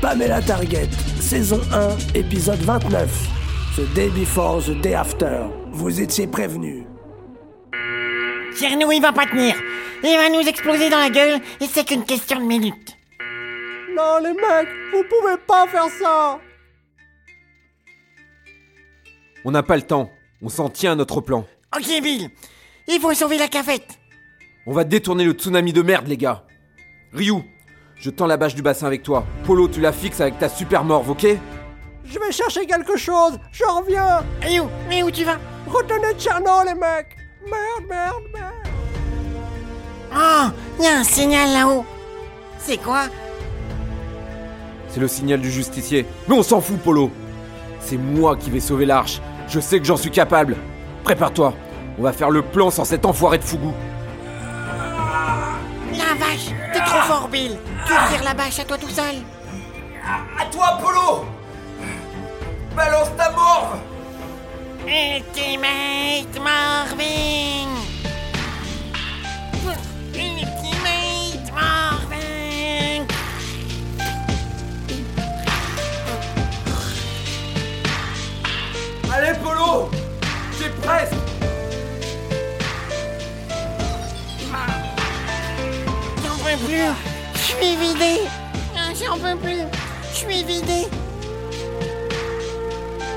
Pamela Target, saison 1, épisode 29. The day before, the day after. Vous étiez prévenus. Tchernou, il va pas tenir. Il va nous exploser dans la gueule et c'est qu'une question de minutes. Non, les mecs, vous pouvez pas faire ça. On n'a pas le temps. On s'en tient à notre plan. Ok, Bill. Il faut sauver la cafette. On va détourner le tsunami de merde, les gars. Ryu, je tends la bâche du bassin avec toi. Polo, tu la fixes avec ta super morve, ok? Je vais chercher quelque chose, je reviens Ryu, mais où tu vas? Retenez Tcherno, les mecs Merde, merde, merde Oh, il y a un signal là-haut. C'est quoi? C'est le signal du justicier. Mais on s'en fout, Polo. C'est moi qui vais sauver l'arche. Je sais que j'en suis capable. Prépare-toi. On va faire le plan sans cet enfoiré de Fougou. La vache, t'es trop fort, Bill. Tu tires la bâche à toi tout seul? À toi, Polo. Balance ta morve. Ultimate Marvin. Ultimate Marvin. Allez, Polo. C'est presque peux plus. Je suis vidé Ah, J'en peux plus. Je suis vidé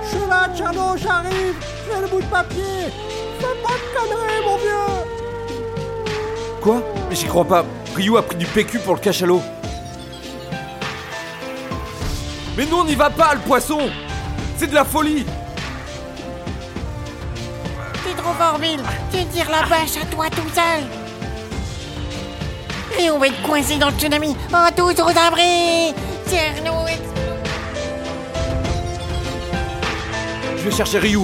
Je suis là, Tcherno, j'arrive. J'ai le bout de papier. Fais pas de conneries, mon vieux. Quoi? Mais j'y crois pas. Ryu a pris du PQ pour le cachalot. Mais nous, on n'y va pas, le poisson. C'est de la folie. T'es trop fort, Bill Tu tires la bâche à toi tout seul Et on va être coincé dans le tsunami. Oh, tous aux abris Tire-nous Je vais chercher Ryu.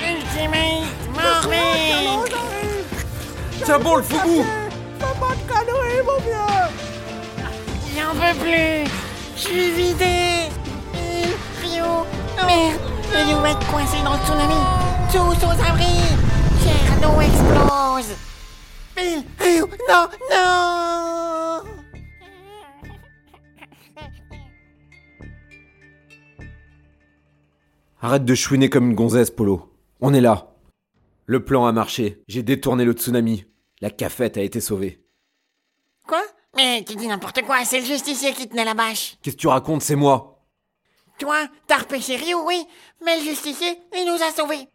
Ultimate Tcherno, Marvin j'arrive Tiens bon, le vieux J'en peux plus. Je suis vidé. Rio, merde. Et nous va être coincés dans le tsunami. Tous aux abris Cherno explose Non, non Arrête de chouiner comme une gonzesse, Polo. On est là. Le plan a marché. J'ai détourné le tsunami. La cafette a été sauvée. Quoi? Mais tu dis n'importe quoi, c'est le justicier qui tenait la bâche Qu'est-ce que tu racontes, c'est moi Toi, t'as repêché Rio, oui Mais le justicier, il nous a sauvés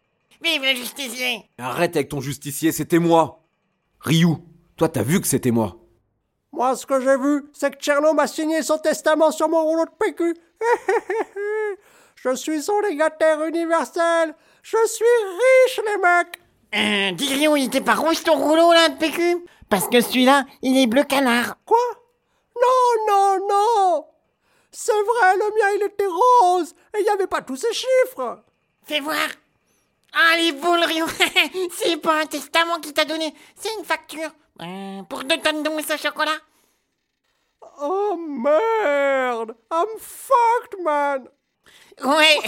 Vive le justicier Arrête avec ton justicier, c'était moi Ryu, toi t'as vu que c'était moi Moi, ce que j'ai vu, c'est que Tcherno m'a signé son testament sur mon rouleau de PQ. Je suis son légataire universel. Je suis riche, les mecs. Euh, dis Rio, il était pas rouge ton rouleau là de PQ Parce que celui-là, il est bleu canard Quoi? Non, non, non. C'est vrai, le mien, il était rose. Et il n'y avait pas tous ces chiffres. Fais voir Ah, les boules, Rio C'est pas un testament qu'il t'a donné, c'est une facture Euh, Pour deux tonnes de mousse au chocolat Oh merde. I'm fucked, man. Ouais,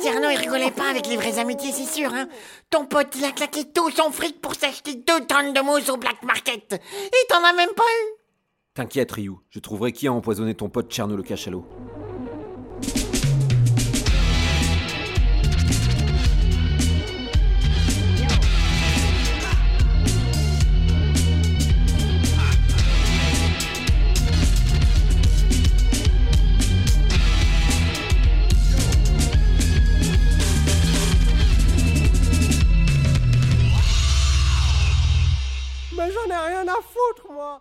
Tierno, il rigolait pas avec les vraies amitiés, c'est sûr, hein. Ton pote, il a claqué tout son fric pour s'acheter deux tonnes de mousse au black market. Et t'en as même pas eu. T'inquiète, Ryu, je trouverai qui a empoisonné ton pote Tcherno le cachalot. Mais j'en ai rien à foutre, moi.